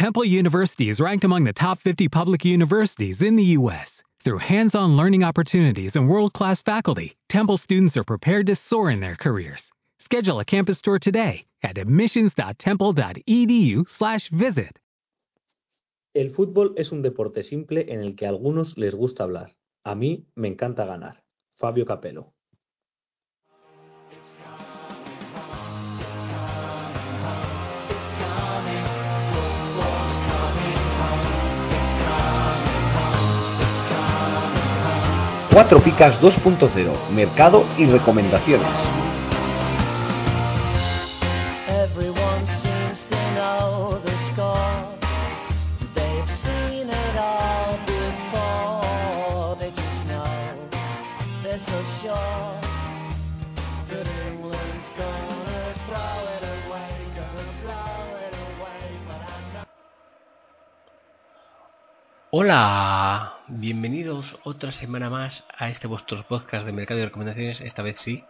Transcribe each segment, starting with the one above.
Temple University is ranked among the top 50 public universities in the U.S. Through hands on learning opportunities and world class faculty, Temple students are prepared to soar in their careers. Schedule a campus tour today at admissions.temple.edu/slash visit. El fútbol es un deporte simple en el que a algunos les gusta hablar. A mí me encanta ganar. Fabio Capello. Cuatro Picas 2.0, Mercado y Recomendaciones. Hola, bienvenidos otra semana más a este vuestro podcast de mercado y recomendaciones. Esta vez sí,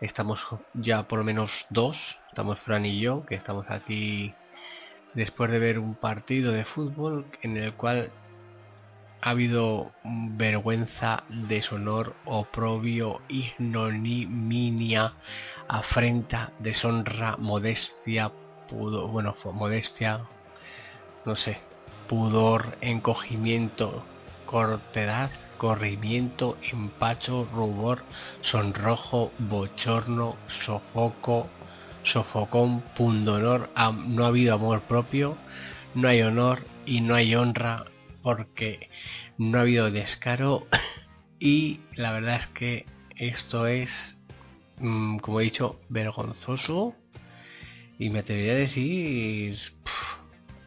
estamos ya por lo menos dos, estamos Fran y yo, que estamos aquí después de ver un partido de fútbol en el cual ha habido vergüenza, deshonor, oprobio, ignominia, afrenta, deshonra, modestia, pudo, bueno, modestia, no sé, pudor, encogimiento, cortedad, corrimiento, empacho, rubor, sonrojo, bochorno, sofoco, sofocón, pundonor, no ha habido amor propio, no hay honor y no hay honra porque no ha habido descaro. Y la verdad es que esto es, mm, como he dicho, vergonzoso y me atrevería a decir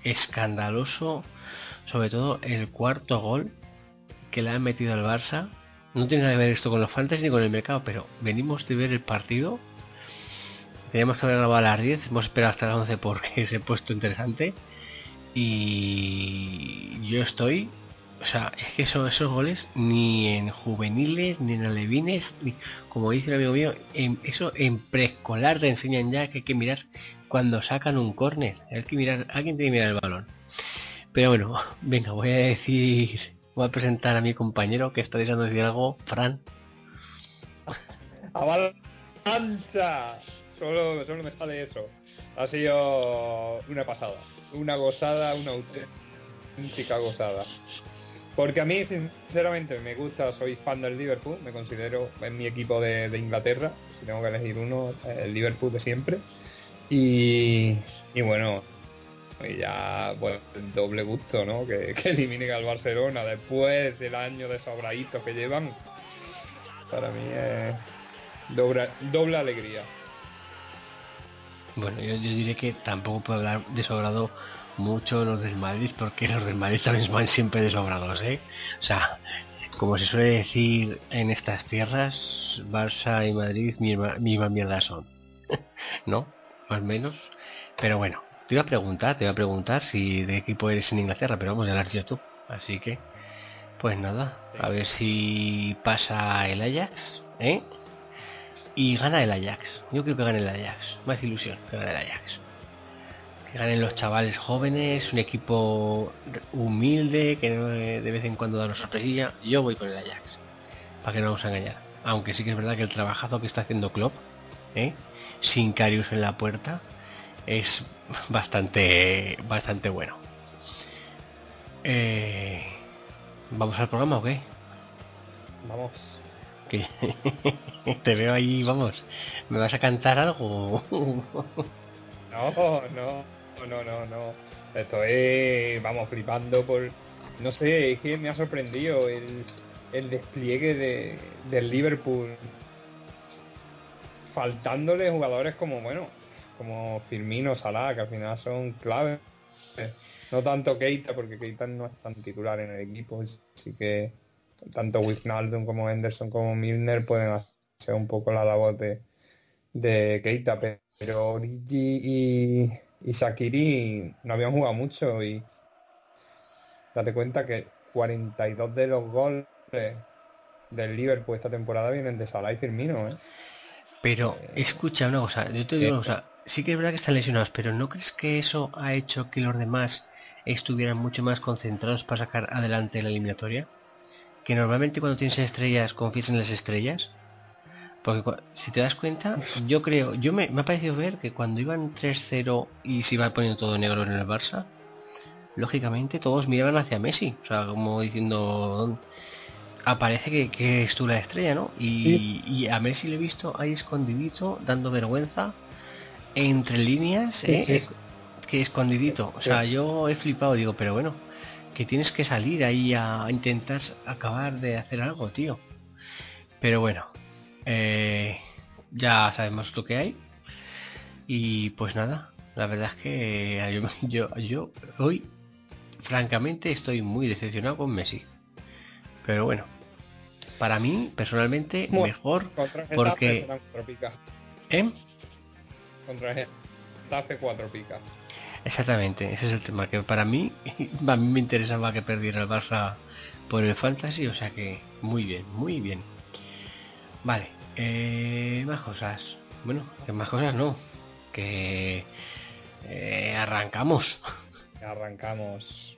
escandaloso, sobre todo el cuarto gol que le han metido al Barça. No tiene nada que ver esto con los fantasy ni con el mercado, pero venimos de ver el partido. Teníamos que haber grabado a las 10, hemos esperado hasta las 11 porque se ha puesto interesante. Y yo estoy, o sea, es que eso- esos goles ni en juveniles, ni en alevines, ni, como dice el amigo mío, en, eso en preescolar te enseñan ya que hay que mirar cuando sacan un córner. Hay que mirar, alguien tiene que mirar el balón. Pero bueno, venga, voy a decir, voy a presentar a mi compañero que está deseando decir algo, Fran. ¡Avalancha! Solo, solo me sale eso. Ha sido una pasada. Una gozada, una auténtica gozada. Porque a mí, sinceramente, me gusta, soy fan del Liverpool, me considero en mi equipo de, Inglaterra, si tengo que elegir uno, el Liverpool de siempre. Y bueno, y ya, el doble gusto, ¿no? Que, que eliminen al Barcelona después del año de sobraditos que llevan. Para mí es doble, doble alegría. Bueno, yo, yo diré que tampoco puedo hablar de sobrado mucho los del Madrid, porque los del Madrid también van siempre de sobrados, ¿eh? O sea, como se suele decir en estas tierras, Barça y Madrid misma, misma mierda son, ¿no? Más menos. Pero bueno, te iba a preguntar, te iba a preguntar si de equipo eres en Inglaterra, pero vamos, ya lo has dicho tú. Así que, pues nada, a ver si pasa el Ajax, ¿eh? Y gana el Ajax. Yo creo que gane el Ajax. Más ilusión que gane el Ajax. Que ganen los chavales jóvenes, un equipo humilde que eh, de vez en cuando da una sorpresilla. Yo voy con el Ajax. Para que no nos vamos a engañar. Aunque sí que es verdad que el trabajazo que está haciendo Klopp, ¿eh? sin Carius en la puerta, es bastante, bastante bueno. Eh, ¿Vamos al programa o qué? Vamos. Te veo ahí, vamos. ¿Me vas a cantar algo? No, no, no, no, no. Estoy, vamos, flipando por... No sé, es que me ha sorprendido el, el despliegue de, del Liverpool. Faltándole jugadores como, bueno, como Firmino, Salah, que al final son claves. No tanto Keita, porque Keita no es tan titular en el equipo, así que tanto Wijnaldum como Henderson como Milner pueden hacer un poco la labor de, de Keita, pero Origi y, y Shakiri no habían jugado mucho y date cuenta que 42 de los goles del Liverpool esta temporada vienen de Salah y Firmino, ¿eh? Pero escucha una cosa, yo te digo una cosa, sí que es verdad que están lesionados, pero ¿no crees que eso ha hecho que los demás estuvieran mucho más concentrados para sacar adelante la eliminatoria? Que normalmente cuando tienes estrellas confías en las estrellas. Porque si te das cuenta, yo creo, yo me, me ha parecido ver que cuando iban 3-0 y se iba poniendo todo negro en el Barça, lógicamente todos miraban hacia Messi. O sea, como diciendo, aparece que, que es tú la estrella, ¿no? Y, y a Messi le he visto ahí escondidito, dando vergüenza, entre líneas, ¿eh? Sí, sí. que escondidito. O sea, yo he flipado, digo, pero bueno, que tienes que salir ahí a intentar acabar de hacer algo, tío. Pero bueno, eh, ya sabemos lo que hay. Y pues nada, la verdad es que yo, yo, yo hoy, francamente, estoy muy decepcionado con Messi. Pero bueno, para mí, personalmente, Bueno, mejor. Porque-. ¿eh? Contra Getafe cuatro picas. Exactamente, ese es el tema, que para mí, a mí me interesaba que perdiera el Barça por el Fantasy, o sea que muy bien, muy bien. Vale, eh, más cosas. Bueno, que más cosas no, que eh, arrancamos. Arrancamos.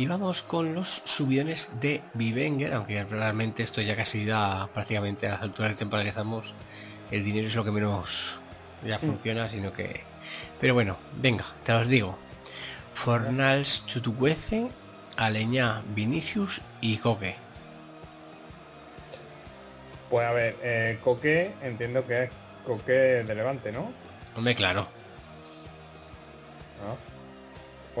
Y vamos con los subidones de Vivenger, aunque realmente esto ya casi da prácticamente a las alturas de temporada que estamos. El dinero es lo que menos ya funciona, sino que. Pero bueno, venga, te los digo. Fornals Chutucuece, Aleñá Vinicius y Coque. Pues a ver, eh, Coque, entiendo que es Coque de Levante, ¿no? Hombre, claro. Ah.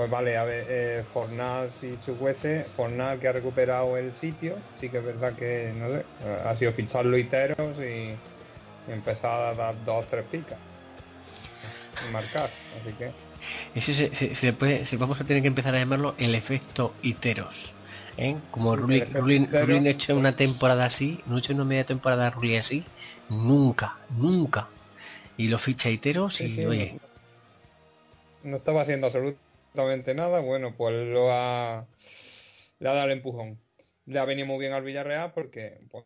Pues vale, a ver, eh, Fornal y Chukwese, Fornal que ha recuperado el sitio, sí que es verdad que, no sé, ha sido fichar Luiteros y, y empezar a dar dos tres picas y marcar, así que Ese se, se- se puede, se- vamos a tener que empezar a llamarlo el efecto Iteros. ¿eh? Como. Rulli no ha hecho una temporada así, no ha hecho una media temporada Rulli así, nunca, nunca. Y lo ficha Iteros Sí, y sí, oye, no estaba haciendo absolutamente nada, bueno, pues lo ha, dado el empujón. Le ha venido muy bien al Villarreal porque, pues,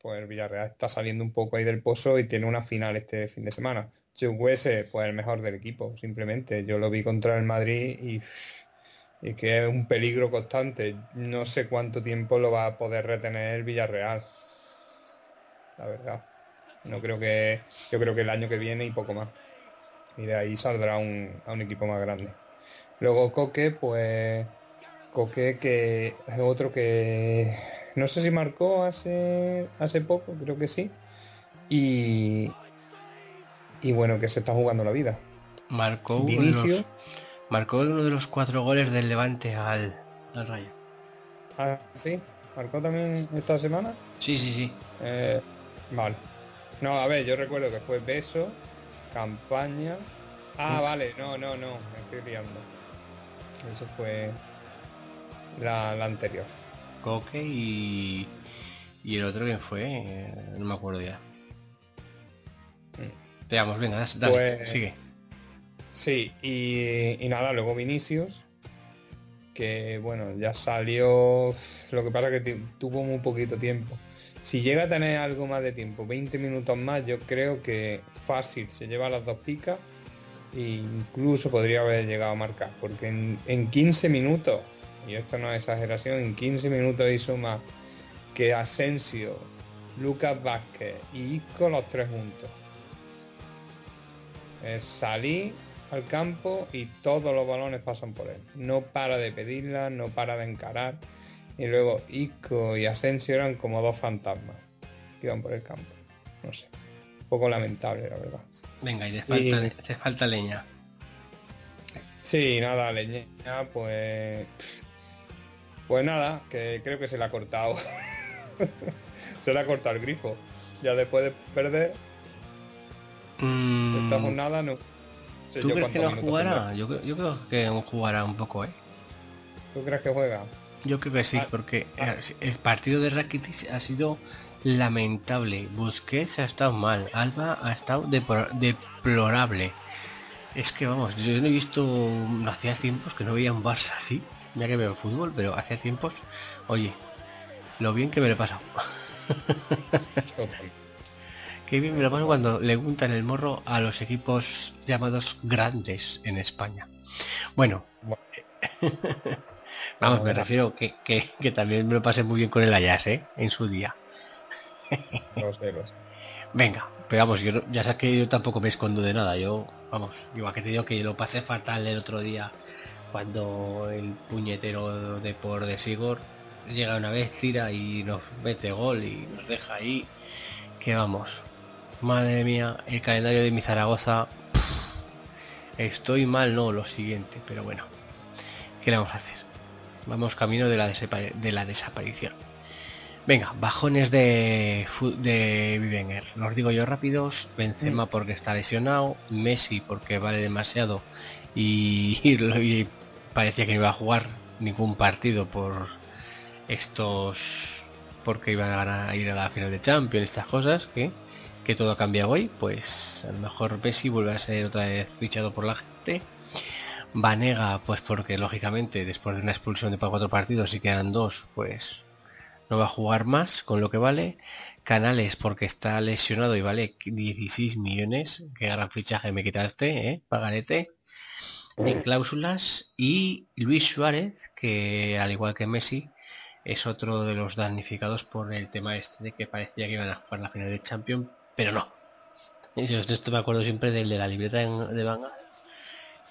pues el Villarreal está saliendo un poco ahí del pozo y tiene una final este fin de semana. Chukwese, pues el mejor del equipo, simplemente. Yo lo vi contra el Madrid y, y que es un peligro constante. No sé cuánto tiempo lo va a poder retener el Villarreal. La verdad. No creo que, yo creo que el año que viene y poco más y de ahí saldrá un, a un equipo más grande. Luego Coque, pues Coque que es otro que no sé si marcó hace hace poco, creo que sí. Y y bueno, que se está jugando la vida. marcó uno, de los, marcó uno de los cuatro goles del Levante al, al Rayo. ah, sí, marcó también esta semana. Sí, sí, sí. Eh, vale. No, a ver, yo recuerdo que fue Beso, Campaña. Ah, vale, no, no, no, me estoy liando. Eso fue la, la anterior. Coque y, y el otro que fue, Eh, no me acuerdo ya. Mm. Veamos, venga, dale, Pues- sigue. Sí, y, y nada, luego Vinicius, que bueno, ya salió, lo que pasa es que tuvo muy poquito tiempo. Si llega a tener algo más de tiempo, 20 minutos más, yo creo que fácil se lleva las dos picas e incluso podría haber llegado a marcar, porque en, en 15 minutos, y esto no es exageración, en 15 minutos hizo más que Asensio, Lucas Vázquez y Isco los tres juntos. Salir al campo y todos los balones pasan por él. No para de pedirla, no para de encarar. Y luego Isco y Asensio eran como dos fantasmas que iban por el campo. No sé. Poco lamentable, la verdad. Venga, y te falta, Y- te falta leña. Sí, nada, leña, pues. Pues nada, que creo que se le ha cortado. se le ha cortado el grifo. Ya después de perder Mm, esta jornada, no. sé ¿Tú yo crees que no jugará? Yo, creo- yo creo que jugará un poco, ¿eh? ¿Tú crees que juega? Yo creo que sí, Ah, porque eh, el partido de Rakitic ha sido lamentable. Busquets ha estado mal, Alba ha estado deplorable. Es que vamos, yo no he visto, hacía tiempos que no veía un Barça así. Mira que veo fútbol, pero hacía tiempos, oye, lo bien que me lo he pasado. Qué bien me lo paso cuando le untan el morro a los equipos llamados grandes en España. Bueno, vamos, me refiero que, que, que también me lo pasé muy bien con el Ajax, ¿eh? En su día. Lo sé, lo sé. Venga, pero vamos, yo ya sabes que yo tampoco me escondo de nada. Yo, vamos, igual que te digo que lo pasé fatal el otro día cuando el puñetero de por de Sigor llega una vez, tira y nos mete gol y nos deja ahí. Que vamos, madre mía, el calendario de mi Zaragoza. pff, estoy mal, no, lo siguiente, pero bueno, ¿qué le vamos a hacer? Vamos camino de la, de la desaparición. Venga, bajones de, de Vivenger. Los digo yo rápidos. Benzema porque está lesionado. Messi porque vale demasiado. Y, y parecía que no iba a jugar ningún partido por estos... Porque iban a ganar- a ir a la final de Champions, estas cosas. Que, que todo ha cambiado hoy. Pues a lo mejor Messi vuelve a ser otra vez fichado por la gente. Vanega, pues porque lógicamente después de una expulsión de cuatro partidos y quedan dos, pues no va a jugar más, con lo que vale. Canales porque está lesionado y vale 16 millones. Qué gran fichaje me quitaste, ¿eh? Pagarete. Ni cláusulas. Y Luis Suárez, que al igual que Messi, es otro de los damnificados por el tema este de que parecía que iban a jugar la final de Champions, pero no. Esto me acuerdo siempre del de la libreta en- de Van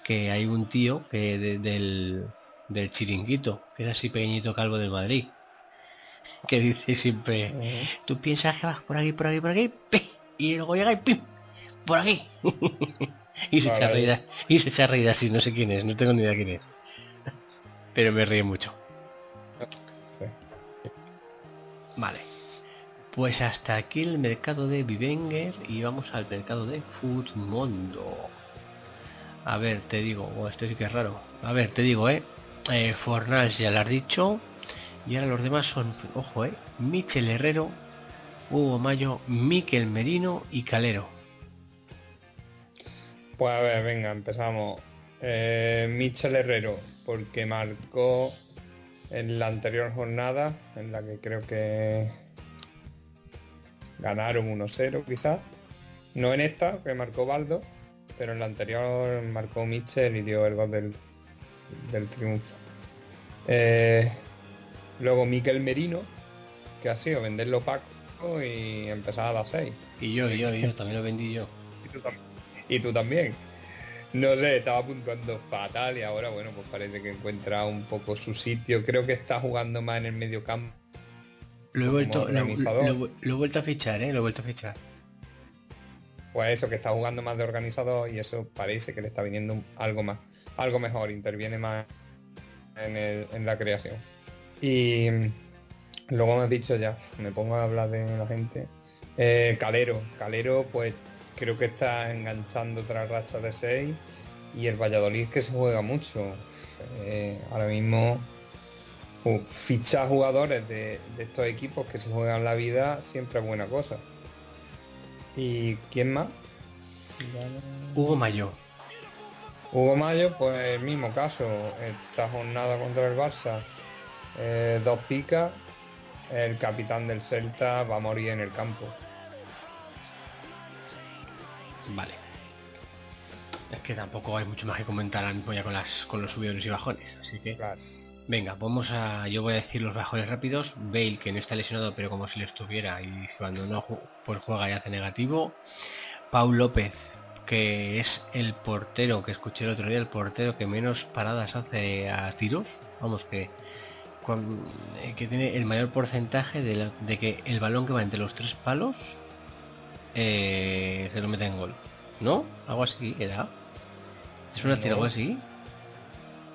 que hay un tío que de- del, del chiringuito, que es así pequeñito calvo del Madrid, que dice siempre, tú piensas que vas por aquí, por aquí, por aquí, ¡pi! y luego llega y ¡pim! por aquí. y se echa a Vale. reír, y se echa a reír así, no sé quién es, no tengo ni idea quién es. Pero me ríe mucho. Vale. Pues hasta aquí el mercado de Vivenger y vamos al mercado de Futmundo. A ver, te digo, oh, este sí que es raro. A ver, te digo, eh. eh Fornals ya lo has dicho. Y ahora los demás son, ojo, eh. Michel Herrero, Hugo Mayo, Miquel Merino y Calero. Pues a ver, venga, empezamos. Eh, Michel Herrero, porque marcó en la anterior jornada, en la que creo que ganaron 1-0 quizás. No en esta, que marcó Baldo, pero en la anterior marcó Michel y dio el gol del, del triunfo. Eh, luego Miquel Merino, que ha sido venderlo Paco y empezar a las 6. Y yo, y yo, y yo, también lo vendí yo. Y tú, y tú también. No sé, estaba puntuando fatal y ahora, bueno, pues parece que encuentra un poco su sitio. Creo que está jugando más en el medio campo. Lo he vuelto, lo, organizador. lo- lo he vuelto a fichar, eh. Lo he vuelto a fichar. Pues eso, que está jugando más de organizador y eso parece que le está viniendo algo más, algo mejor, interviene más en, la creación. Y luego me has dicho ya, me pongo a hablar de la gente. Eh, Calero, Calero pues creo que está enganchando otra racha de 6 y el Valladolid que se juega mucho. Eh, ahora mismo fichar jugadores de, de estos equipos que se juegan la vida siempre es buena cosa. ¿Y quién más? Hugo Mayo. Hugo Mayo, pues el mismo caso. Esta jornada contra el Barça, eh, dos picas. El capitán del Celta va a morir en el campo. Vale. Es que tampoco hay mucho más que comentar ahora mismo ya con las con los subiones y bajones, así que Claro. Venga, vamos a. Yo voy a decir los bajos rápidos. Bale, que no está lesionado, pero como si lo estuviera, y cuando no pues juega y hace negativo. Paul López, que es el portero que escuché el otro día, el portero que menos paradas hace a tiros. Vamos, que. eh, que tiene el mayor porcentaje de, la- de que el balón que va entre los tres palos eh, se lo mete en gol. ¿No? Algo así era. ¿Es una tira No. algo así?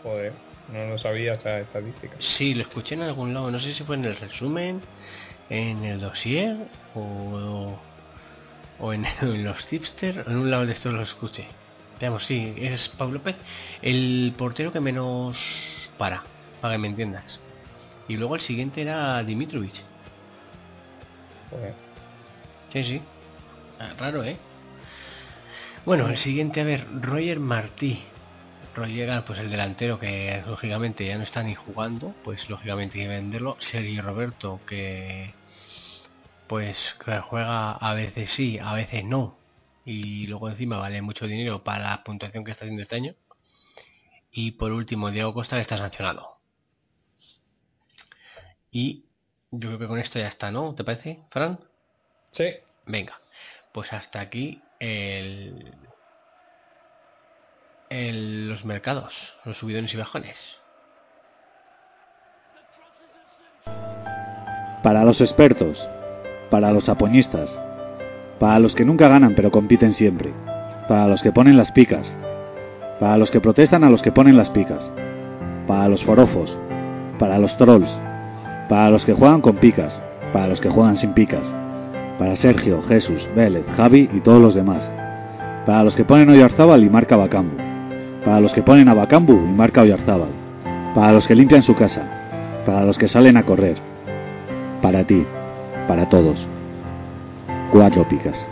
Joder, no lo sabía esa estadística. Sí, lo escuché en algún lado. No sé si fue en el resumen, en el dossier o, o en, en los tipster. En un lado de estos lo escuché. Veamos, sí, es Pablo López, el portero que menos para, para que me entiendas. Y luego el siguiente era Dimitrovich. Sí, sí. Ah, raro, ¿eh? Bueno, el siguiente, a ver, Roger Martí. Roger, pues el delantero que lógicamente ya no está ni jugando, pues lógicamente hay que venderlo. Sergio Roberto, que pues que juega a veces sí, a veces no. Y luego encima vale mucho dinero para la puntuación que está haciendo este año. Y por último, Diego Costa, que está sancionado. Y yo creo que con esto ya está, ¿no? ¿Te parece, Fran? Sí, Venga, pues hasta aquí el, el- los mercados, los subidones y bajones. Para los expertos, para los apoñistas, para los que nunca ganan pero compiten siempre, para los que ponen las picas, para los que protestan a los que ponen las picas, para los forofos, para los trolls, para los que juegan con picas, para los que juegan sin picas, para Sergio, Jesús, Vélez, Javi y todos los demás, para los que ponen Oyarzábal y marca Bacambu, para los que ponen a Bacambu y marca Oyarzábal, para los que limpian su casa, para los que salen a correr, para ti, para todos. Cuatro picas.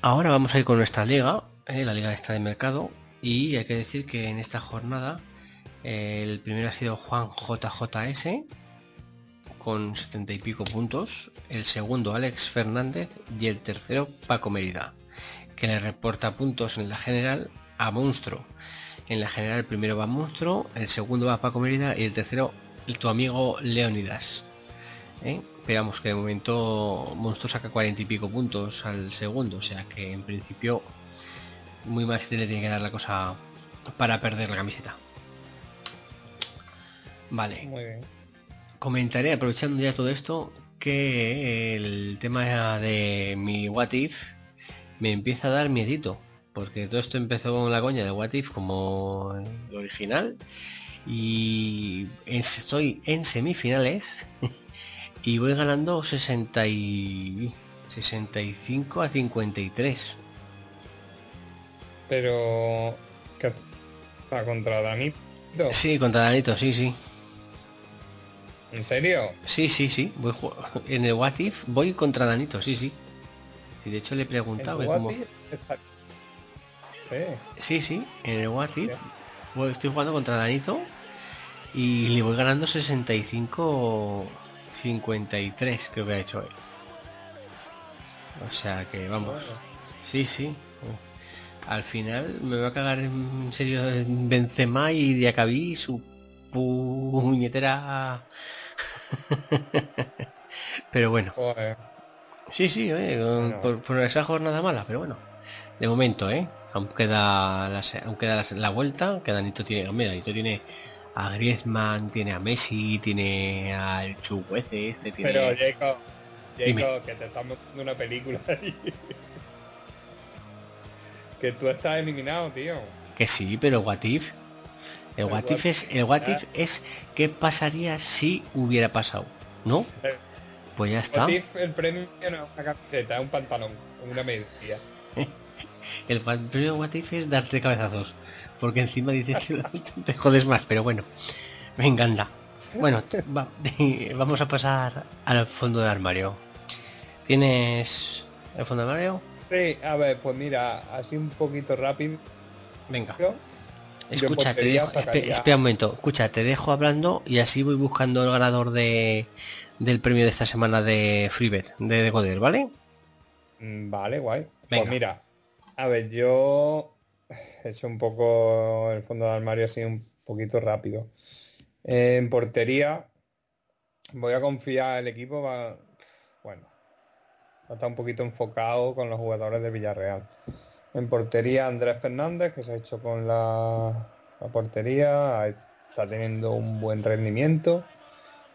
Ahora vamos a ir con nuestra liga, eh, la liga está de mercado, y hay que decir que en esta jornada eh, el primero ha sido Juan JJS con 70 y pico puntos, el segundo Alex Fernández y el tercero Paco Mérida, que le reporta puntos en la general a Monstruo. En la general el primero va Monstruo, el segundo va Paco Mérida y el tercero tu amigo Leonidas. ¿eh? Esperamos que de momento Monstruo saca 40 y pico puntos al segundo, o sea que en principio muy más le tiene que dar la cosa para perder la camiseta. Vale, muy bien. Comentaré aprovechando ya todo esto que el tema de mi What If me empieza a dar miedito. Porque todo esto empezó con la coña de What If como el original. Y estoy en semifinales. Y voy ganando 60 y 65 a 53. Pero. ¿Qué está contra Danito? Sí, contra Danito, sí, sí. ¿En serio? Sí, sí, sí. Voy en el What If voy contra Danito, sí, sí. Sí, de hecho le he preguntado. ¿En y como- Guati está- Sí. Sí, sí, en el What If voy- estoy jugando contra Danito y le voy ganando 65 53, creo que ha hecho él. O sea que vamos. Sí, sí. Al final me va a cagar en serio en Benzema y Diacabí su puñetera. pero bueno. Joder. Sí, sí, oye, con- Bueno. por, por esa jornada mala, pero bueno. De momento, ¿eh? Aún queda aún queda la, la vuelta, que Danito tiene, Danito tiene a Griezmann, tiene a Messi, tiene al Chuguece, este tiene... Pero Jacob. Jacob, que te estamos dando una película ahí. que tú estás eliminado, tío. Que sí, pero What If. El What If es, el what if es qué pasaría si hubiera pasado, ¿no? Eh, Pues ya está. What if el premio no es una camiseta, un pantalón, una media. El premio What If es darte cabezazos. Porque encima dices que te jodes más, pero bueno. Venga, anda. Bueno, va- vamos a pasar al fondo de armario. ¿Tienes el fondo de armario? Sí, a ver, pues mira, así un poquito rápido. Venga. Yo Escucha, te dejo, espera un momento. Escucha, te dejo hablando y así voy buscando el ganador de del premio de esta semana de Freebet, de Decoder, ¿vale? Mm, Vale, guay. Venga. Pues mira, A ver, yo he hecho un poco el fondo del armario así un poquito rápido. En portería, voy a confiar, el equipo va, bueno, va a estar un poquito enfocado con los jugadores de Villarreal. En portería, Andrés Fernández, que se ha hecho con la, la portería, está teniendo un buen rendimiento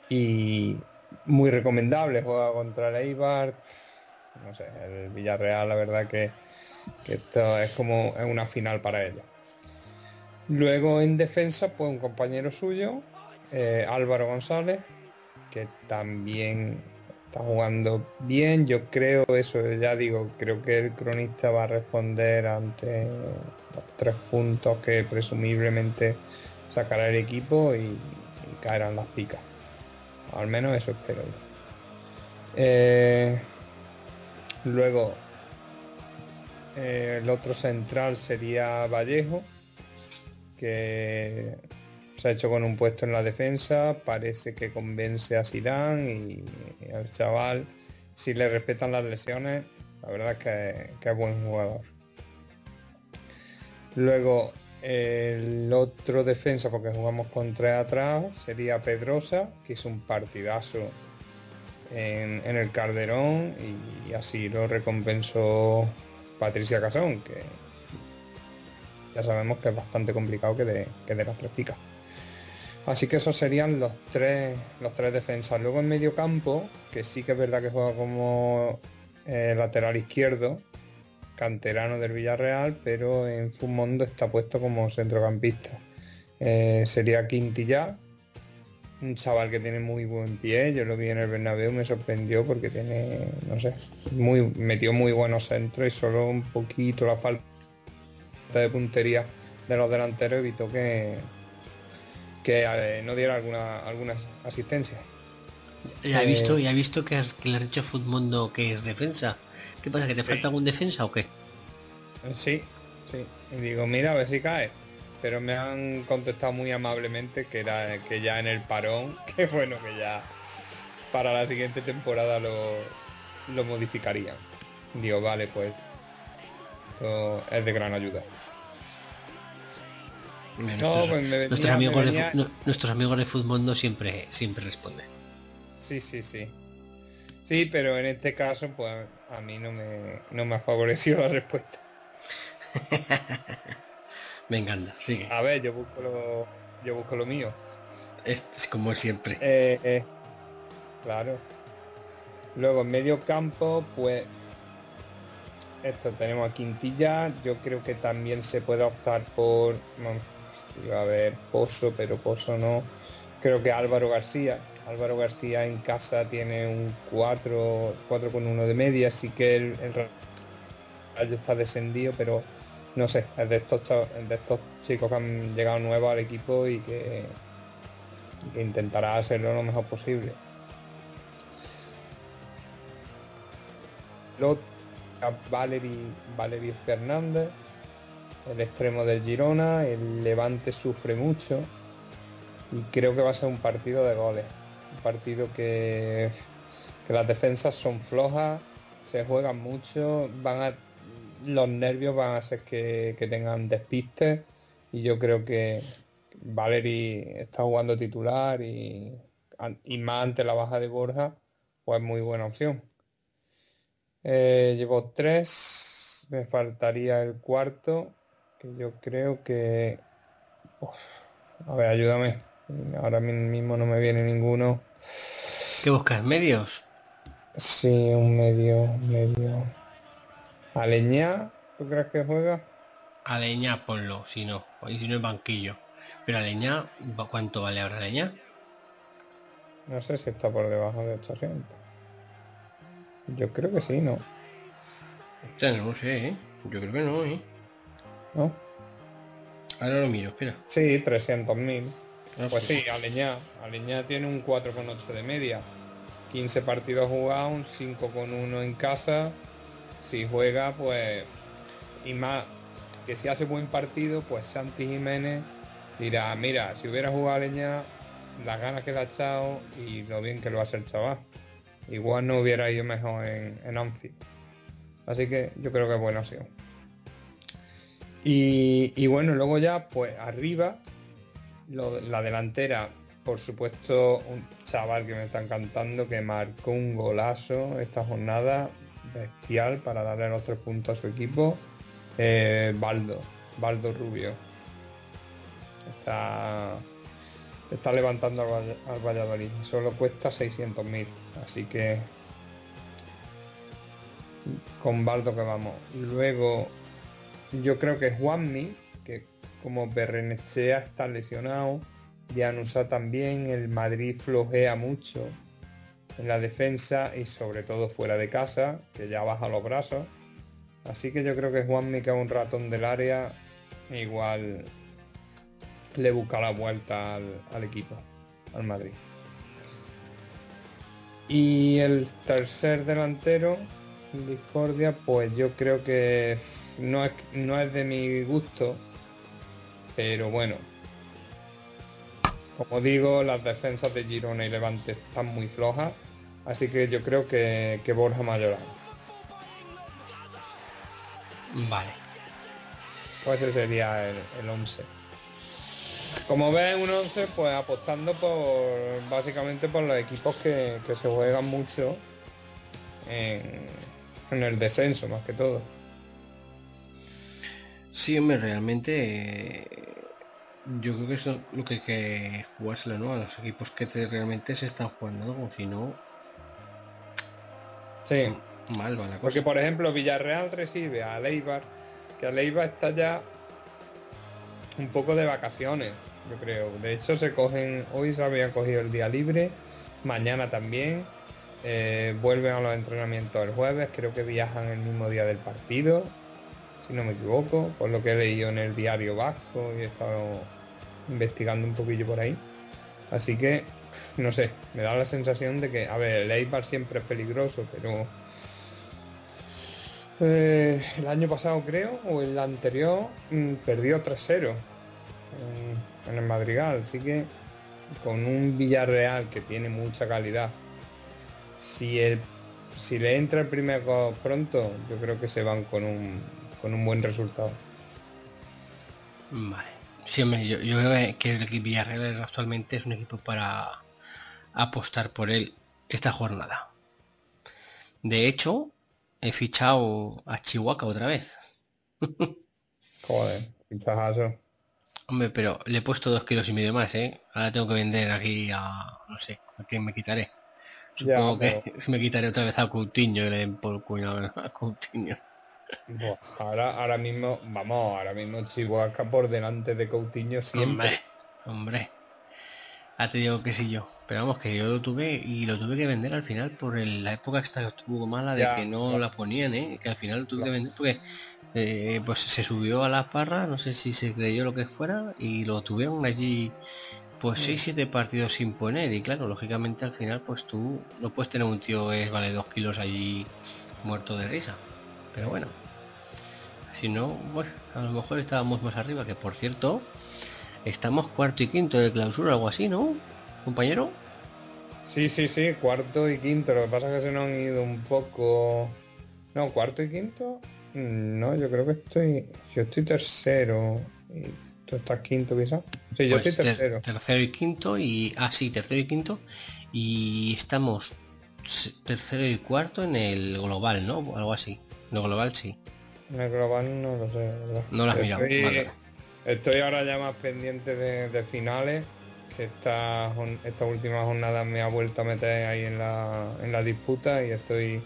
y muy recomendable, juega contra el Eibar, no sé, el Villarreal la verdad que, esto es como una final para ellos. Luego en defensa, pues un compañero suyo, eh, Álvaro González, que también está jugando bien. Yo creo eso, ya digo, creo que el cronista va a responder ante los tres puntos que presumiblemente sacará el equipo y, caerán las picas. Al menos eso espero yo. Eh, luego, eh, el otro central sería Vallejo, que se ha hecho con un puesto en la defensa, parece que convence a Sirán y, y al chaval, si le respetan las lesiones, la verdad es que, es buen jugador. Luego, el otro defensa, porque jugamos con tres atrás, sería Pedrosa, que hizo un partidazo en, en el Calderón y, así lo recompensó Patricia Casón, que ya sabemos que es bastante complicado que de, que de las tres picas. Así que esos serían los tres, los tres defensas. Luego en medio campo, que sí que es verdad que juega como eh, lateral izquierdo, canterano del Villarreal, pero en Fumondo está puesto como centrocampista. Eh, sería Quintilla, un chaval que tiene muy buen pie. Yo lo vi en el Bernabéu, me sorprendió porque tiene, no sé, muy, metió muy buenos centros y solo un poquito la falta de puntería de los delanteros evitó que, que eh, no diera alguna, alguna asistencia. Ya he Eh, visto, ya he visto que, has- que le has dicho a Futmundo que es defensa. ¿Qué pasa? ¿Que te falta algún defensa o qué? Sí, sí. Y digo, mira, a ver si cae. Pero me han contestado muy amablemente que era que ya en el parón, que bueno, que ya para la siguiente temporada lo, lo modificarían. Digo, vale, pues esto es de gran ayuda. No, nuestros, pues me venía- nuestros amigos me de, venía- nuestros amigos de Futmundo siempre, siempre responden. Sí, sí, sí. Sí, pero en este caso, pues a mí no me, no me ha favorecido la respuesta. Venga, anda, sigue. A ver, yo busco lo, yo busco lo mío. Es, es como siempre. Eh, eh, claro. Luego en medio campo, pues esto tenemos a Quintilla. Yo creo que también se puede optar por. Iba a haber Pozo, pero Pozo no. Creo que Álvaro García. Álvaro García en casa tiene un 4, 4 con 1 de media, así que el, el Rayo está descendido, pero no sé, es de estos, de estos chicos que han llegado nuevos al equipo y que, intentará hacerlo lo mejor posible. A Valery, Valery Fernández, el extremo del Girona, el Levante sufre mucho y creo que va a ser un partido de goles. Un partido que, las defensas son flojas, se juegan mucho, a, los nervios van a hacer que, tengan despistes y yo creo que Valery está jugando titular y, y más ante la baja de Borja, pues muy buena opción. Eh, llevo tres, me faltaría el cuarto, que yo creo que... Uf, a ver, ayúdame. Ahora mismo no me viene ninguno. ¿Qué buscas? ¿Medios? Sí, un medio, un medio. Aleñá, ¿tú crees que juega? A leña ponlo, si no. Y si no en banquillo. Pero a leña, ¿cuánto vale ahora leña? No sé si está por debajo de 800. Yo creo que sí, ¿no? Hostia, no sé, ¿eh? Yo creo que no, ¿eh? ¿No? Ahora lo miro, espera. Sí, 300.000. Ah, Pues sí, Aleñá. Aleñá tiene un 4,8 de media. 15 partidos jugados, un 5,1 en casa. Si juega, pues. Y más, que si hace buen partido, pues Santi Jiménez dirá: Mira, si hubiera jugado Aleñá, las ganas que le ha echado y lo bien que lo hace el chaval. Igual no hubiera ido mejor en, en Anfield. Así que yo creo que es buena opción. Y, bueno, luego ya, pues arriba, la delantera, por supuesto, un chaval que me está encantando, que marcó un golazo esta jornada, bestial, para darle los tres puntos a su equipo, eh, Baldo, Baldo Rubio. Está, está levantando al Valladolid, solo cuesta 600.000, así que con Baldo que vamos. Luego, yo creo que Juanmi, que como Berrenechea está lesionado, Dianusa también, el Madrid flojea mucho en la defensa y sobre todo fuera de casa, que ya baja los brazos. Así que yo creo que Juanmi, que es un ratón del área, igual le busca la vuelta al, al equipo, al Madrid. Y el tercer delantero, Discordia, pues yo creo que no es, no es de mi gusto, pero bueno. Como digo, las defensas de Girona y Levante están muy flojas, así que yo creo que, que Borja Mayoral. Vale. Pues ese sería el, el 11. Como ves, un 11, pues apostando por básicamente por los equipos que, que se juegan mucho en, en el descenso, más que todo. Sí, hombre, realmente eh, yo creo que eso es lo que hay que jugársela, ¿no? A los equipos que te- realmente se están jugando algo, si no, Sí. mal va la cosa. Porque, por ejemplo, Villarreal recibe a Leibar, que a Leibar está ya un poco de vacaciones, yo creo. De hecho, se cogen, hoy se había cogido el día libre, mañana también. eh, vuelven a los entrenamientos el jueves, creo que viajan el mismo día del partido, si no me equivoco, por lo que he leído en el diario vasco y he estado investigando un poquillo por ahí. Así que, no sé, me da la sensación de que, a ver, el Eibar siempre es peligroso, pero eh, el año pasado creo, o el anterior, mm, perdió 3-0 en, el Madrigal. Así que con un Villarreal que tiene mucha calidad, si, el, si le entra el primer gol pronto, yo creo que se van con un, con un buen resultado. Vale. Sí, hombre, yo, yo creo que- el equipo Villarreal actualmente es un equipo para apostar por él esta jornada. De hecho, he fichado a Chihuahua otra vez. Joder, fichajazo. Hombre, pero le he puesto dos kilos y medio más, ¿eh? Ahora tengo que vender aquí a... no sé, a quién me quitaré. Ya, Supongo que me quitaré otra vez a Coutinho y le den por cuñado a Coutinho. Buah, ahora, ahora mismo, vamos, ahora mismo Chihuahua por delante de Coutinho siempre. Hombre, hombre. Ah, te digo que sí yo. Pero vamos, que yo lo tuve y lo tuve que vender al final por el- la época que estuvo mala de Ya, que no la ponían, ¿eh? Que al final lo tuve que vender porque eh, pues se subió a la parra, no sé si se creyó lo que fuera y lo tuvieron allí pues 6-7 partidos sin poner y claro, lógicamente al final pues tú no puedes tener un tío que vale 2 kilos allí muerto de risa. Pero bueno, si no, bueno, a lo mejor estábamos más arriba, que por cierto, estamos cuarto y quinto de clausura, algo así, ¿no? Compañero. Sí, sí, sí, cuarto y quinto. Lo que pasa es que se nos han ido un poco. No, cuarto y quinto. Mm, No, yo creo que estoy. Yo estoy tercero. Y tú estás quinto, quizás. Sí, yo Pues estoy ter- tercero. tercero y quinto y... Ah, sí, tercero y quinto. Y estamos tercero y cuarto en el global, ¿no? Algo así. El global sí. El global no lo sé. No lo has mirado, Estoy, vale. estoy ahora ya más pendiente de, de finales. Que esta, esta última jornada me ha vuelto a meter ahí en la, en la disputa y estoy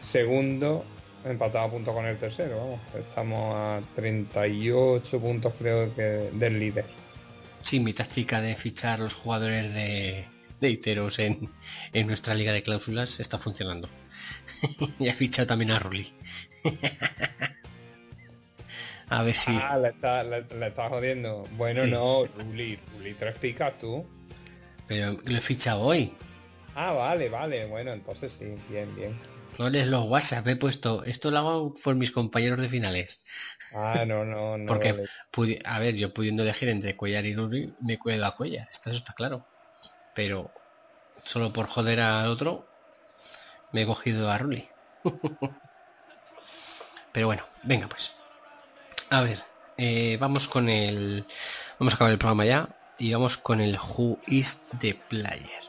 segundo, empatado a punto con el tercero. Vamos, estamos a 38 puntos, creo que del líder. Sí, mi táctica de fichar los jugadores de, de Iteros en, en nuestra liga de cláusulas está funcionando. y he fichado también a Rulli. a ver si... Ah, le está, le, le está jodiendo. Bueno, Sí. no, Ruli, Ruli, tres picas tú. Pero lo he fichado hoy. Ah, vale, vale. Bueno, entonces sí, bien, bien. No lees los WhatsApp, he puesto. Esto lo hago por mis compañeros de finales. Ah, no, no, no. Porque, vale. a ver, yo pudiendo elegir entre Cuellar y Rulli, me cuido a Cuellar. Esto está claro. Pero solo por joder al otro, me he cogido a Rulli. Pero bueno, venga pues. A ver, eh, vamos con el. Vamos a acabar el programa ya. Y vamos con el Who is the Player.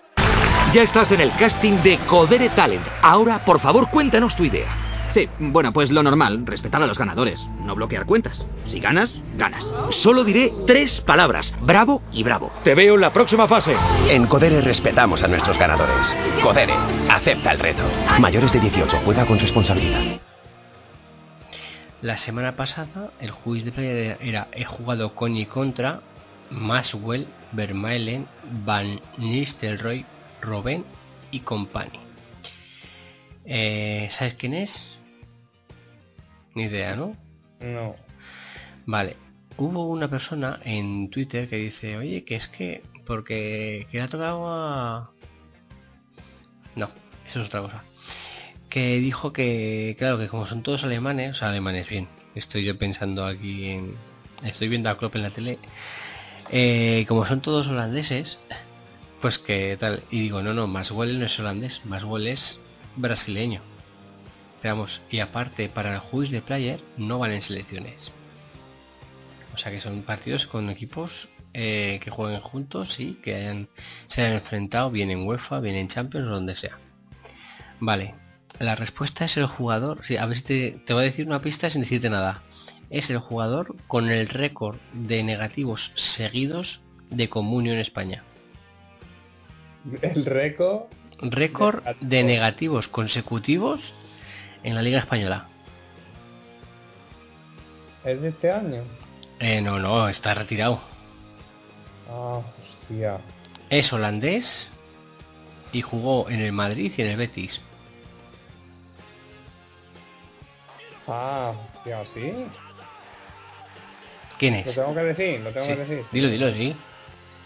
Ya estás en el casting de Codere Talent. Ahora, por favor, cuéntanos tu idea. Sí, bueno, pues lo normal, respetar a los ganadores, no bloquear cuentas. Si ganas, ganas. Solo diré tres palabras: bravo y bravo. Te veo en la próxima fase. En Codere respetamos a nuestros ganadores. Codere, acepta el reto. Mayores de 18, juega con responsabilidad. La semana pasada, el juicio de era he jugado con y contra Maswell, Vermaelen, Van Nistelrooy, Robben y Company. Eh, ¿Sabes quién es? Ni idea, ¿no? No. Vale. Hubo una persona en Twitter que dice, oye, que es que, porque que le ha tocado a... No, eso es otra cosa. Que dijo que, claro, que como son todos alemanes, o sea, alemanes, bien, estoy yo pensando aquí en... Estoy viendo a Klopp en la tele. Eh, como son todos holandeses, pues que tal. Y digo, no, no, Maswell no es holandés, Maswell es brasileño. Veamos, y aparte, para el juicio de player no valen selecciones. O sea que son partidos con equipos eh, que jueguen juntos y que hayan, se hayan enfrentado bien en UEFA, bien en Champions o donde sea. Vale, la respuesta es el jugador. Sí, a ver si te, te voy a decir una pista sin decirte nada. Es el jugador con el récord de negativos seguidos de comunio en España. El récord. Récord de negativos consecutivos en la Liga Española. ¿Es de este año? Eh, no, no, está retirado. Ah, hostia. Es holandés y jugó en el Madrid y en el Betis. Ah, hostia, ¿sí? ¿Quién ¿Lo es? tengo que decir? ¿Lo tengo Sí, que decir? Dilo, dilo, sí.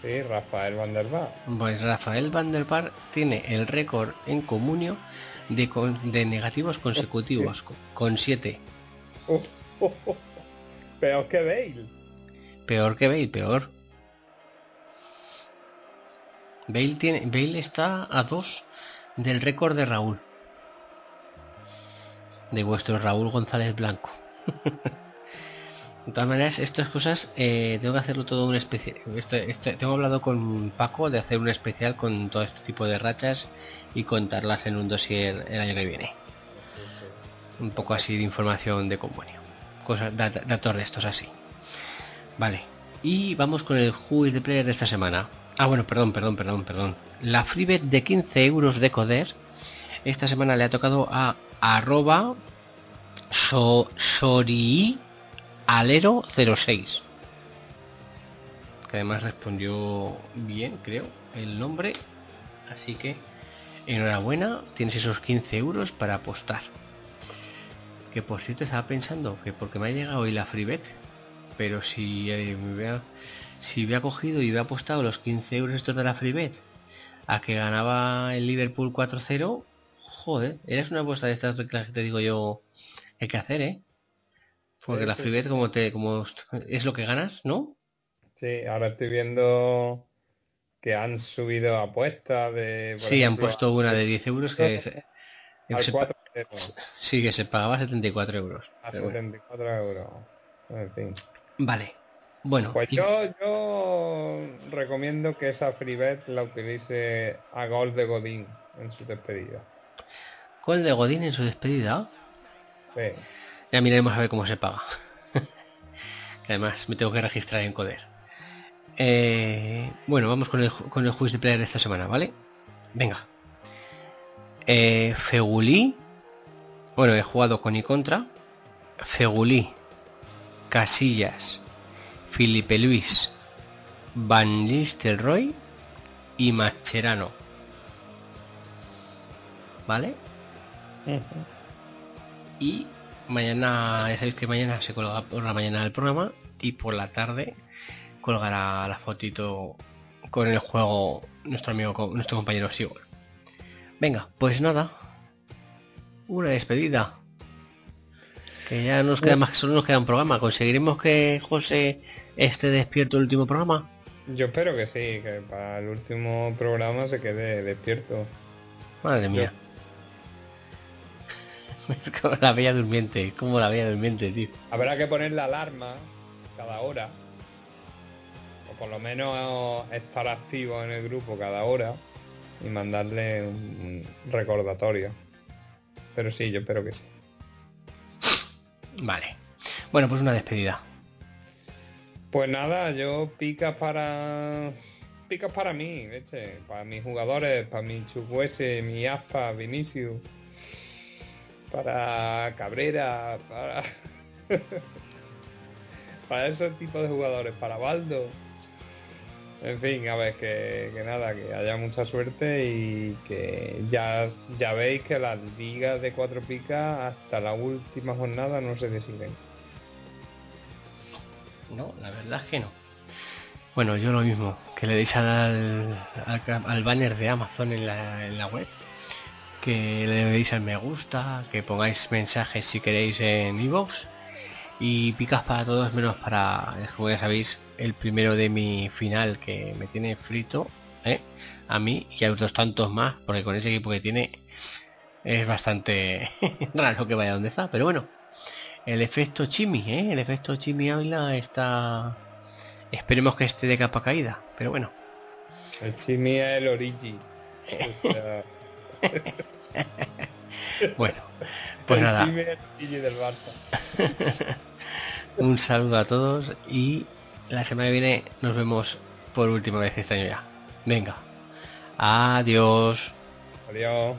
Sí, Rafael Van der Vaart. Pues Rafael Van der Vaart tiene el récord en comunio de, con- de negativos consecutivos, co- con 7. Uh, uh, uh. Peor que Bale. Peor que Bale, peor. Bale, tiene, Bale está a 2 del récord de Raúl. De vuestro Raúl González Blanco. De todas maneras, estas cosas eh, tengo que hacerlo todo un especial. Este, este, tengo hablado con Paco de hacer un especial con todo este tipo de rachas y contarlas en un dossier el año que viene. Un poco así de información de convenio. Cosas, datos de estos así. Vale. Y vamos con el Who de Player de esta semana. Ah, bueno, perdón, perdón, perdón, perdón. La freebet de 15 euros de Coder. Esta semana le ha tocado a arroba sori Alero06. Que además respondió bien, creo, el nombre. Así que enhorabuena, tienes esos 15 euros para apostar. Que por cierto estaba pensando que porque me ha llegado hoy la Freebet, pero si, eh, me hubiera, si hubiera cogido y hubiera apostado los 15 euros estos de la Freebet a que ganaba el Liverpool 4-0, joder, eres una apuesta de estas que te digo yo hay que hacer, ¿eh? Porque Sí, la sí, freebet sí. como te como es lo que ganas, ¿no? Sí, ahora estoy viendo que han subido apuestas de. por Sí, han puesto una de 10 euros que se, que al 4 sí que se pagaba 74 euros. a pero bueno. 74 euros. En fin. Vale. Bueno, Pues y- yo, yo recomiendo que esa freebet la utilice a gol de Godín en su despedida. gol de Godín en su despedida. Sí. Ya miraremos a ver cómo se paga. Además, me tengo que registrar en Coder. Eh, bueno, vamos con el, con el juicio de player de esta semana, ¿vale? Venga. Eh, Fegulí. Bueno, he jugado con y contra. Fegulí. Casillas. Felipe Luis. Van Nistelrooy. Y Mascherano. ¿Vale? Y mañana, ya sabéis que mañana se colga por la mañana el programa y por la tarde colgará la fotito con el juego nuestro amigo, nuestro compañero Sigor. Venga, pues nada. Una despedida. Que ya nos queda más que solo nos queda un programa. ¿Conseguiremos que José esté despierto el último programa? Yo espero que sí, que para el último programa se quede despierto. Madre mía. Es como la bella durmiente, es como la bella durmiente, tío. Habrá que poner la alarma cada hora, o por lo menos estar activo en el grupo cada hora y mandarle un recordatorio. Pero sí, yo espero que sí. Vale. Bueno, pues una despedida. Pues nada, yo picas para. Picas para mí, leche. Para mis jugadores, para mi Chukwese, mi Aspa, Vinicius. Para Cabrera, para. para esos tipos de jugadores, para Baldo. En fin, a ver, que, que nada, que haya mucha suerte y que ya, ya veis que las ligas de cuatro picas hasta la última jornada no se deciden. No, la verdad es que no. Bueno, yo lo mismo, que le deis al, al, al banner de Amazon en la, en la web, que le deis al me gusta, que pongáis mensajes si queréis en iVoox y picas para todos menos para, como ya sabéis, el primero de mi final que me tiene frito, ¿eh? a mí y a otros tantos más, porque con ese equipo que tiene es bastante raro que vaya donde está, pero bueno, el efecto Chimi, ¿eh? el efecto Chimi Ávila está... Esperemos que esté de capa caída, pero bueno. El Chimi es el Origi. O sea, Bueno, pues el nada, del Barça. un saludo a todos y la semana que viene nos vemos por última vez este año ya. Venga, adiós. Adiós.